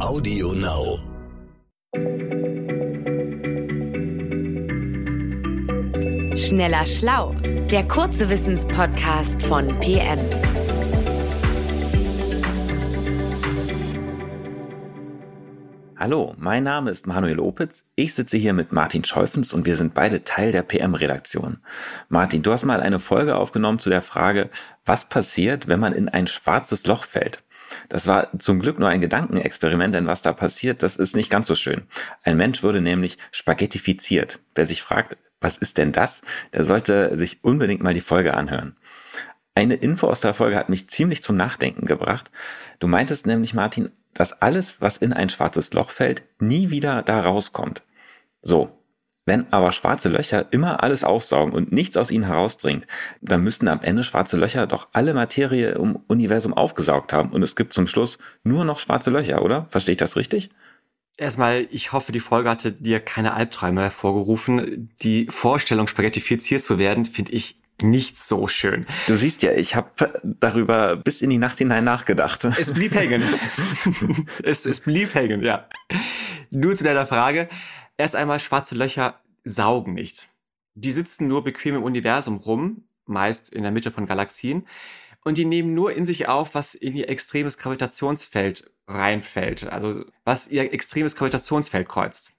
Audio Now. Schneller Schlau, der kurze Wissenspodcast von PM. Hallo, mein Name ist Manuel Opitz. Ich sitze hier mit Martin Scheufens und wir sind beide Teil der PM-Redaktion. Martin, du hast mal eine Folge aufgenommen zu der Frage, was passiert, wenn man in ein schwarzes Loch fällt. Das war zum Glück nur ein Gedankenexperiment, denn was da passiert, das ist nicht ganz so schön. Ein Mensch wurde nämlich spaghettifiziert. Wer sich fragt, was ist denn das, der sollte sich unbedingt mal die Folge anhören. Eine Info aus der Folge hat mich ziemlich zum Nachdenken gebracht. Du meintest nämlich, Martin, dass alles, was in ein schwarzes Loch fällt, nie wieder da rauskommt. So. Wenn aber schwarze Löcher immer alles aussaugen und nichts aus ihnen herausdringt, dann müssten am Ende schwarze Löcher doch alle Materie im Universum aufgesaugt haben und es gibt zum Schluss nur noch schwarze Löcher, oder? Verstehe ich das richtig? Erstmal, ich hoffe, die Folge hatte dir keine Albträume hervorgerufen. Die Vorstellung, spaghettifiziert zu werden, finde ich nicht so schön. Du siehst ja, ich habe darüber bis in die Nacht hinein nachgedacht. Es blieb hängen. es, es blieb hängen, ja. Nur zu deiner Frage. Erst einmal, schwarze Löcher saugen nicht. Die sitzen nur bequem im Universum rum, meist in der Mitte von Galaxien, und die nehmen nur in sich auf, was in ihr extremes Gravitationsfeld reinfällt, also was ihr extremes Gravitationsfeld kreuzt.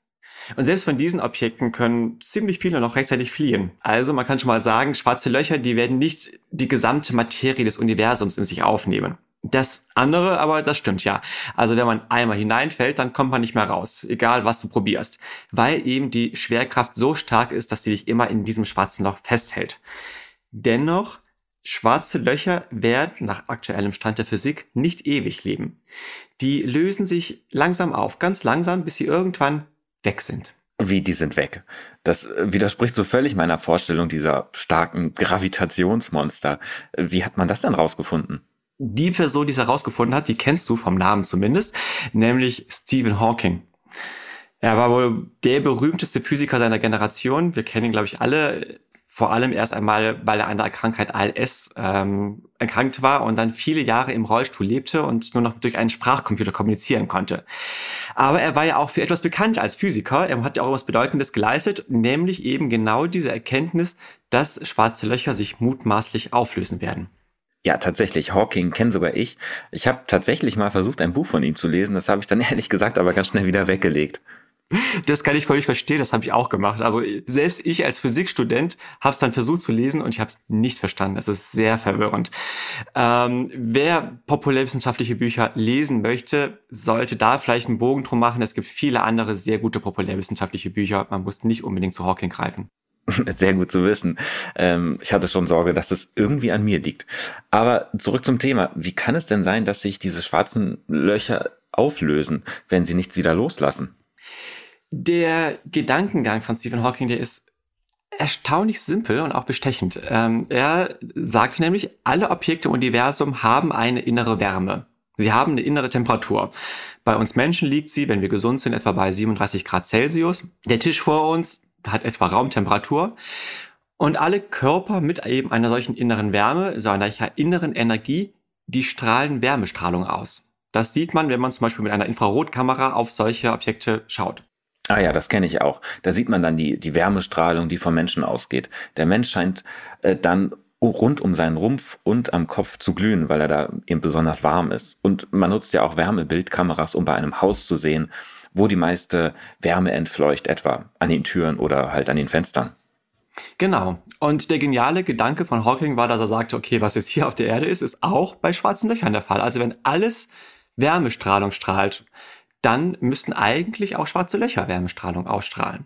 Und selbst von diesen Objekten können ziemlich viele noch rechtzeitig fliehen. Also man kann schon mal sagen, schwarze Löcher, die werden nicht die gesamte Materie des Universums in sich aufnehmen. Das andere, aber das stimmt ja. Also wenn man einmal hineinfällt, dann kommt man nicht mehr raus, egal was du probierst, weil eben die Schwerkraft so stark ist, dass sie dich immer in diesem schwarzen Loch festhält. Dennoch, schwarze Löcher werden nach aktuellem Stand der Physik nicht ewig leben. Die lösen sich langsam auf, ganz langsam, bis sie irgendwann weg sind. Wie, die sind weg. Das widerspricht so völlig meiner Vorstellung dieser starken Gravitationsmonster. Wie hat man das denn rausgefunden? Die Person, die es herausgefunden hat, die kennst du vom Namen zumindest, nämlich Stephen Hawking. Er war wohl der berühmteste Physiker seiner Generation. Wir kennen ihn, glaube ich, alle vor allem erst einmal, weil er an der Krankheit ALS ähm, erkrankt war und dann viele Jahre im Rollstuhl lebte und nur noch durch einen Sprachcomputer kommunizieren konnte. Aber er war ja auch für etwas bekannt als Physiker. Er hat ja auch etwas Bedeutendes geleistet, nämlich eben genau diese Erkenntnis, dass schwarze Löcher sich mutmaßlich auflösen werden. Ja, tatsächlich. Hawking kenne sogar ich. Ich habe tatsächlich mal versucht, ein Buch von ihm zu lesen. Das habe ich dann ehrlich gesagt aber ganz schnell wieder weggelegt. Das kann ich völlig verstehen, das habe ich auch gemacht. Also selbst ich als Physikstudent habe es dann versucht zu lesen und ich habe es nicht verstanden. Es ist sehr verwirrend. Ähm, wer populärwissenschaftliche Bücher lesen möchte, sollte da vielleicht einen Bogen drum machen. Es gibt viele andere sehr gute populärwissenschaftliche Bücher. Man muss nicht unbedingt zu Hawking greifen. Sehr gut zu wissen. Ähm, ich hatte schon Sorge, dass das irgendwie an mir liegt. Aber zurück zum Thema. Wie kann es denn sein, dass sich diese schwarzen Löcher auflösen, wenn sie nichts wieder loslassen? Der Gedankengang von Stephen Hawking, der ist erstaunlich simpel und auch bestechend. Ähm, er sagt nämlich, alle Objekte im Universum haben eine innere Wärme. Sie haben eine innere Temperatur. Bei uns Menschen liegt sie, wenn wir gesund sind, etwa bei 37 Grad Celsius. Der Tisch vor uns hat etwa Raumtemperatur. Und alle Körper mit eben einer solchen inneren Wärme, so einer inneren Energie, die strahlen Wärmestrahlung aus. Das sieht man, wenn man zum Beispiel mit einer Infrarotkamera auf solche Objekte schaut. Ah ja, das kenne ich auch. Da sieht man dann die, die Wärmestrahlung, die vom Menschen ausgeht. Der Mensch scheint äh, dann rund um seinen Rumpf und am Kopf zu glühen, weil er da eben besonders warm ist. Und man nutzt ja auch Wärmebildkameras, um bei einem Haus zu sehen, wo die meiste Wärme entfleucht, etwa an den Türen oder halt an den Fenstern. Genau. Und der geniale Gedanke von Hawking war, dass er sagte, okay, was jetzt hier auf der Erde ist, ist auch bei schwarzen Löchern der Fall. Also wenn alles Wärmestrahlung strahlt, dann müssten eigentlich auch schwarze Löcher Wärmestrahlung ausstrahlen.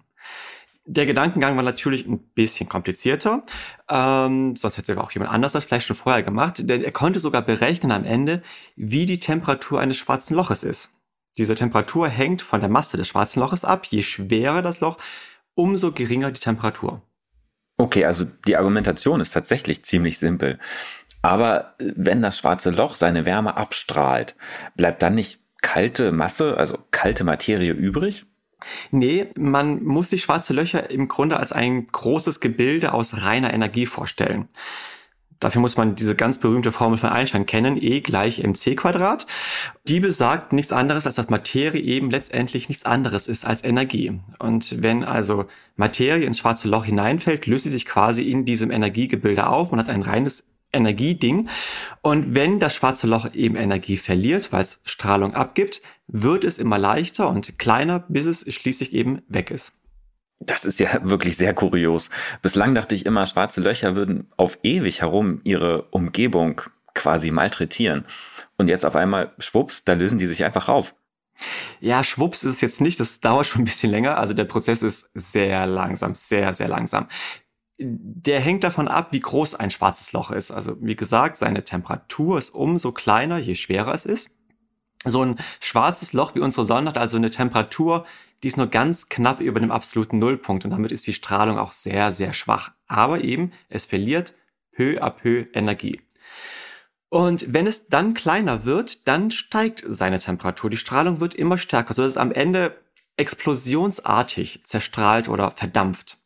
Der Gedankengang war natürlich ein bisschen komplizierter, ähm, sonst hätte auch jemand anders das vielleicht schon vorher gemacht, denn er konnte sogar berechnen am Ende, wie die Temperatur eines schwarzen Loches ist. Diese Temperatur hängt von der Masse des schwarzen Loches ab. Je schwerer das Loch, umso geringer die Temperatur. Okay, also die Argumentation ist tatsächlich ziemlich simpel. Aber wenn das schwarze Loch seine Wärme abstrahlt, bleibt dann nicht kalte Masse, also kalte Materie übrig? Nee, man muss sich schwarze Löcher im Grunde als ein großes Gebilde aus reiner Energie vorstellen. Dafür muss man diese ganz berühmte Formel von Einstein kennen, E gleich mc Quadrat. Die besagt nichts anderes, als dass Materie eben letztendlich nichts anderes ist als Energie. Und wenn also Materie ins schwarze Loch hineinfällt, löst sie sich quasi in diesem Energiegebilde auf und hat ein reines Energieding. Und wenn das schwarze Loch eben Energie verliert, weil es Strahlung abgibt, wird es immer leichter und kleiner, bis es schließlich eben weg ist. Das ist ja wirklich sehr kurios. Bislang dachte ich immer, schwarze Löcher würden auf ewig herum ihre Umgebung quasi malträtieren. Und jetzt auf einmal, schwupps, da lösen die sich einfach auf. Ja, schwupps ist es jetzt nicht, das dauert schon ein bisschen länger. Also der Prozess ist sehr langsam, sehr, sehr langsam. Der hängt davon ab, wie groß ein schwarzes Loch ist. Also wie gesagt, seine Temperatur ist umso kleiner, je schwerer es ist. So ein schwarzes Loch wie unsere Sonne hat also eine Temperatur, die ist nur ganz knapp über dem absoluten Nullpunkt und damit ist die Strahlung auch sehr, sehr schwach. Aber eben, es verliert peu à peu Energie. Und wenn es dann kleiner wird, dann steigt seine Temperatur. Die Strahlung wird immer stärker, sodass es am Ende explosionsartig zerstrahlt oder verdampft.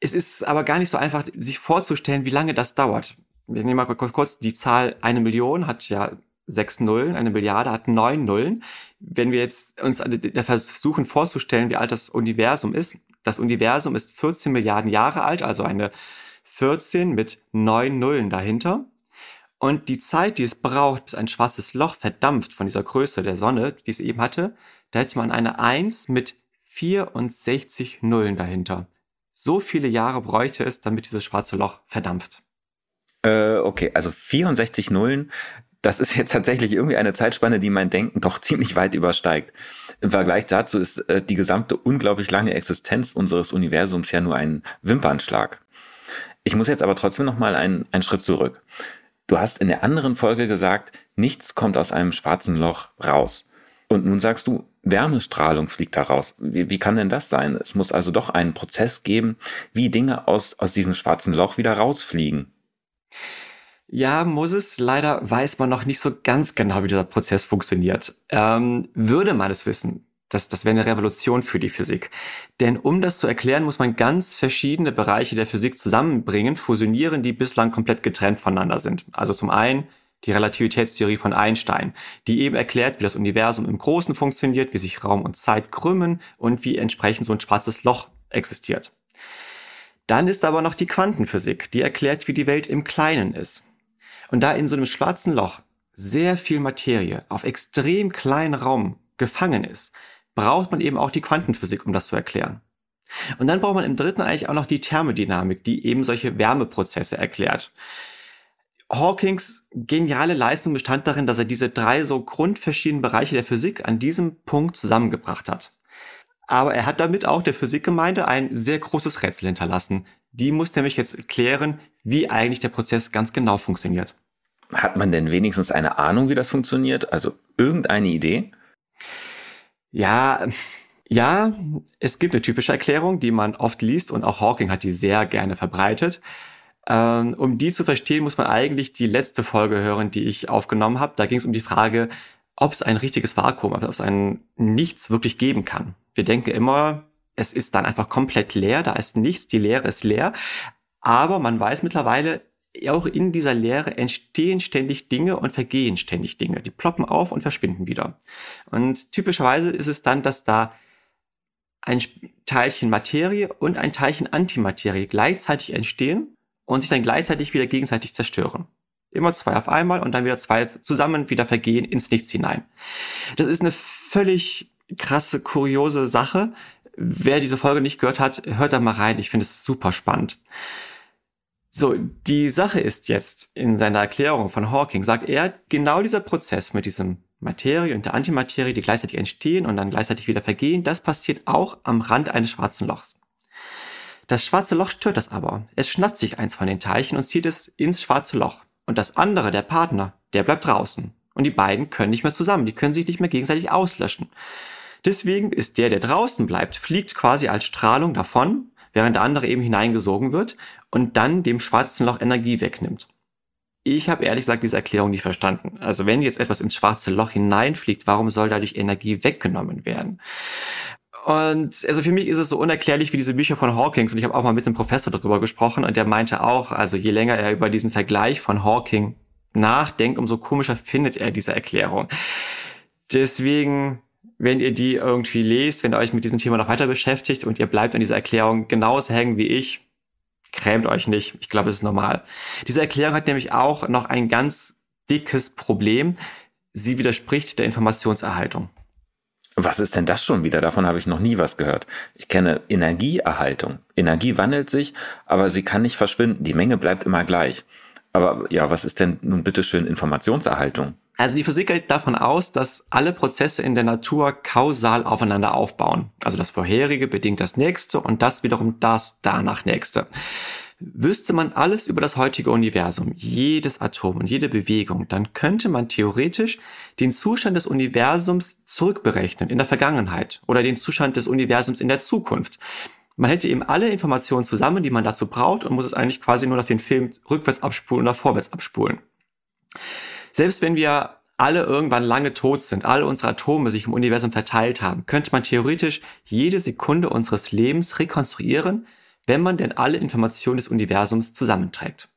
Es ist aber gar nicht so einfach, sich vorzustellen, wie lange das dauert. Wir nehmen mal kurz, kurz die Zahl eine Million hat ja sechs Nullen, eine Milliarde hat neun Nullen. Wenn wir jetzt uns versuchen vorzustellen, wie alt das Universum ist, das Universum ist 14 Milliarden Jahre alt, also eine 14 mit neun Nullen dahinter. Und die Zeit, die es braucht, bis ein schwarzes Loch verdampft von dieser Größe der Sonne, die es eben hatte, da hätte man eine 1 mit 64 Nullen dahinter. So viele Jahre bräuchte es, damit dieses schwarze Loch verdampft. Äh, okay, also 64 Nullen, das ist jetzt tatsächlich irgendwie eine Zeitspanne, die mein Denken doch ziemlich weit übersteigt. Im Vergleich dazu ist äh, die gesamte unglaublich lange Existenz unseres Universums ja nur ein Wimpernschlag. Ich muss jetzt aber trotzdem noch mal einen, einen Schritt zurück. Du hast in der anderen Folge gesagt, nichts kommt aus einem schwarzen Loch raus. Und nun sagst du, Wärmestrahlung fliegt da raus. Wie, wie kann denn das sein? Es muss also doch einen Prozess geben, wie Dinge aus, aus diesem schwarzen Loch wieder rausfliegen. Ja, muss es. Leider weiß man noch nicht so ganz genau, wie dieser Prozess funktioniert. Ähm, würde man es wissen, das, das wäre eine Revolution für die Physik. Denn um das zu erklären, muss man ganz verschiedene Bereiche der Physik zusammenbringen, fusionieren, die bislang komplett getrennt voneinander sind. Also zum einen die Relativitätstheorie von Einstein, die eben erklärt, wie das Universum im Großen funktioniert, wie sich Raum und Zeit krümmen und wie entsprechend so ein schwarzes Loch existiert. Dann ist aber noch die Quantenphysik, die erklärt, wie die Welt im Kleinen ist. Und da in so einem schwarzen Loch sehr viel Materie auf extrem kleinen Raum gefangen ist, braucht man eben auch die Quantenphysik, um das zu erklären. Und dann braucht man im dritten eigentlich auch noch die Thermodynamik, die eben solche Wärmeprozesse erklärt. Hawkings geniale Leistung bestand darin, dass er diese drei so grundverschiedenen Bereiche der Physik an diesem Punkt zusammengebracht hat. Aber er hat damit auch der Physikgemeinde ein sehr großes Rätsel hinterlassen. Die muss nämlich jetzt klären, wie eigentlich der Prozess ganz genau funktioniert. Hat man denn wenigstens eine Ahnung, wie das funktioniert? Also irgendeine Idee? Ja, ja, es gibt eine typische Erklärung, die man oft liest und auch Hawking hat die sehr gerne verbreitet. Ähm, um die zu verstehen, muss man eigentlich die letzte Folge hören, die ich aufgenommen habe. Da ging es um die Frage, ob es ein richtiges Vakuum, ob es ein Nichts wirklich geben kann. Wir denken immer, es ist dann einfach komplett leer, da ist nichts, die Leere ist leer. Aber man weiß mittlerweile, auch in dieser Leere entstehen ständig Dinge und vergehen ständig Dinge. Die ploppen auf und verschwinden wieder. Und typischerweise ist es dann, dass da ein Teilchen Materie und ein Teilchen Antimaterie gleichzeitig entstehen und sich dann gleichzeitig wieder gegenseitig zerstören. Immer zwei auf einmal und dann wieder zwei zusammen wieder vergehen ins Nichts hinein. Das ist eine völlig krasse, kuriose Sache. Wer diese Folge nicht gehört hat, hört da mal rein. Ich finde es super spannend. So, die Sache ist jetzt in seiner Erklärung von Hawking, sagt er, genau dieser Prozess mit diesem Materie und der Antimaterie, die gleichzeitig entstehen und dann gleichzeitig wieder vergehen, das passiert auch am Rand eines schwarzen Lochs. Das schwarze Loch stört das aber. Es schnappt sich eins von den Teilchen und zieht es ins schwarze Loch. Und das andere, der Partner, der bleibt draußen. Und die beiden können nicht mehr zusammen, die können sich nicht mehr gegenseitig auslöschen. Deswegen ist der, der draußen bleibt, fliegt quasi als Strahlung davon, während der andere eben hineingesogen wird und dann dem schwarzen Loch Energie wegnimmt. Ich habe ehrlich gesagt diese Erklärung nicht verstanden. Also wenn jetzt etwas ins schwarze Loch hineinfliegt, warum soll dadurch Energie weggenommen werden? Und also für mich ist es so unerklärlich wie diese Bücher von Hawkins. Und ich habe auch mal mit einem Professor darüber gesprochen und der meinte auch, also je länger er über diesen Vergleich von Hawking nachdenkt, umso komischer findet er diese Erklärung. Deswegen, wenn ihr die irgendwie lest, wenn ihr euch mit diesem Thema noch weiter beschäftigt und ihr bleibt an dieser Erklärung genauso hängen wie ich, grämt euch nicht. Ich glaube, es ist normal. Diese Erklärung hat nämlich auch noch ein ganz dickes Problem. Sie widerspricht der Informationserhaltung. Was ist denn das schon wieder? Davon habe ich noch nie was gehört. Ich kenne Energieerhaltung. Energie wandelt sich, aber sie kann nicht verschwinden. Die Menge bleibt immer gleich. Aber ja, was ist denn nun bitteschön Informationserhaltung? Also die Physik geht davon aus, dass alle Prozesse in der Natur kausal aufeinander aufbauen. Also das vorherige bedingt das nächste und das wiederum das danach nächste. Wüsste man alles über das heutige Universum, jedes Atom und jede Bewegung, dann könnte man theoretisch den Zustand des Universums zurückberechnen in der Vergangenheit oder den Zustand des Universums in der Zukunft. Man hätte eben alle Informationen zusammen, die man dazu braucht und muss es eigentlich quasi nur nach den Film rückwärts abspulen oder vorwärts abspulen. Selbst wenn wir alle irgendwann lange tot sind, alle unsere Atome sich im Universum verteilt haben, könnte man theoretisch jede Sekunde unseres Lebens rekonstruieren, wenn man denn alle Informationen des Universums zusammenträgt.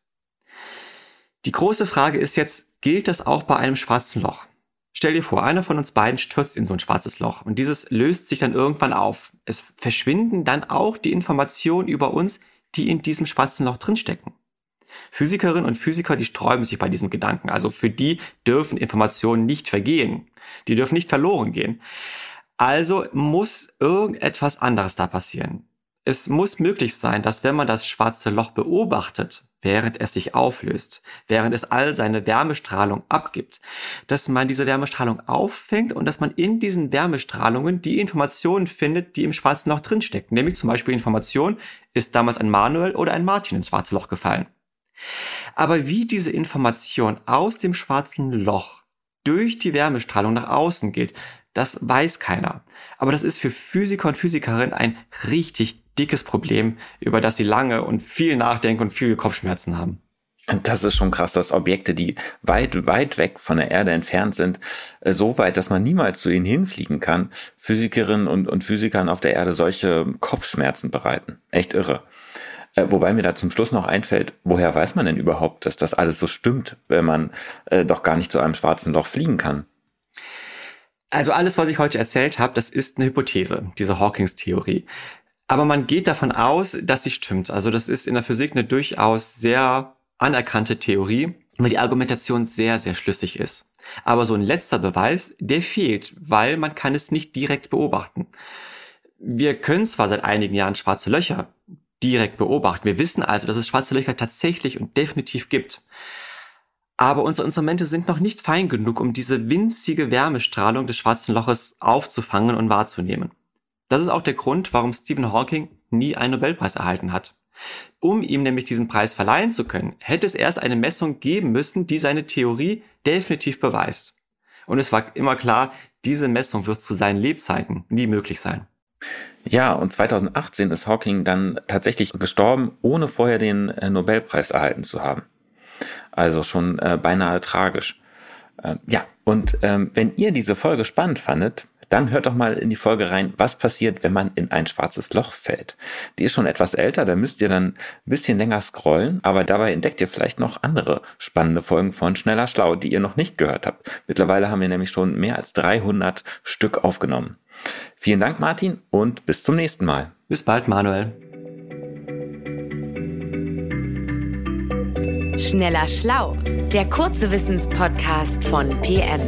Die große Frage ist jetzt, gilt das auch bei einem schwarzen Loch? Stell dir vor, einer von uns beiden stürzt in so ein schwarzes Loch und dieses löst sich dann irgendwann auf. Es verschwinden dann auch die Informationen über uns, die in diesem schwarzen Loch drinstecken. Physikerinnen und Physiker, die sträuben sich bei diesem Gedanken. Also für die dürfen Informationen nicht vergehen. Die dürfen nicht verloren gehen. Also muss irgendetwas anderes da passieren. Es muss möglich sein, dass wenn man das schwarze Loch beobachtet, während es sich auflöst, während es all seine Wärmestrahlung abgibt, dass man diese Wärmestrahlung auffängt und dass man in diesen Wärmestrahlungen die Informationen findet, die im schwarzen Loch drinstecken. Nämlich zum Beispiel Information, ist damals ein Manuel oder ein Martin ins schwarze Loch gefallen. Aber wie diese Information aus dem schwarzen Loch durch die Wärmestrahlung nach außen geht, das weiß keiner. Aber das ist für Physiker und Physikerinnen ein richtig dickes Problem, über das sie lange und viel nachdenken und viele Kopfschmerzen haben. Und das ist schon krass, dass Objekte, die weit, weit weg von der Erde entfernt sind, äh, so weit, dass man niemals zu ihnen hinfliegen kann, Physikerinnen und, und Physikern auf der Erde solche Kopfschmerzen bereiten. Echt irre. Äh, wobei mir da zum Schluss noch einfällt, woher weiß man denn überhaupt, dass das alles so stimmt, wenn man äh, doch gar nicht zu einem schwarzen Loch fliegen kann? Also alles, was ich heute erzählt habe, das ist eine Hypothese, diese Hawkings-Theorie. Aber man geht davon aus, dass sie stimmt. Also das ist in der Physik eine durchaus sehr anerkannte Theorie, weil die Argumentation sehr, sehr schlüssig ist. Aber so ein letzter Beweis, der fehlt, weil man kann es nicht direkt beobachten. Wir können zwar seit einigen Jahren schwarze Löcher direkt beobachten. Wir wissen also, dass es schwarze Löcher tatsächlich und definitiv gibt. Aber unsere Instrumente sind noch nicht fein genug, um diese winzige Wärmestrahlung des schwarzen Loches aufzufangen und wahrzunehmen. Das ist auch der Grund, warum Stephen Hawking nie einen Nobelpreis erhalten hat. Um ihm nämlich diesen Preis verleihen zu können, hätte es erst eine Messung geben müssen, die seine Theorie definitiv beweist. Und es war immer klar, diese Messung wird zu seinen Lebzeiten nie möglich sein. Ja, und 2018 ist Hawking dann tatsächlich gestorben, ohne vorher den äh, Nobelpreis erhalten zu haben. Also schon äh, beinahe tragisch. Äh, ja, und ähm, wenn ihr diese Folge spannend fandet, dann hört doch mal in die Folge rein, was passiert, wenn man in ein schwarzes Loch fällt. Die ist schon etwas älter, da müsst ihr dann ein bisschen länger scrollen, aber dabei entdeckt ihr vielleicht noch andere spannende Folgen von Schneller Schlau, die ihr noch nicht gehört habt. Mittlerweile haben wir nämlich schon mehr als 300 Stück aufgenommen. Vielen Dank, Martin, und bis zum nächsten Mal. Bis bald, Manuel. Schneller Schlau, der kurze Wissenspodcast von PM.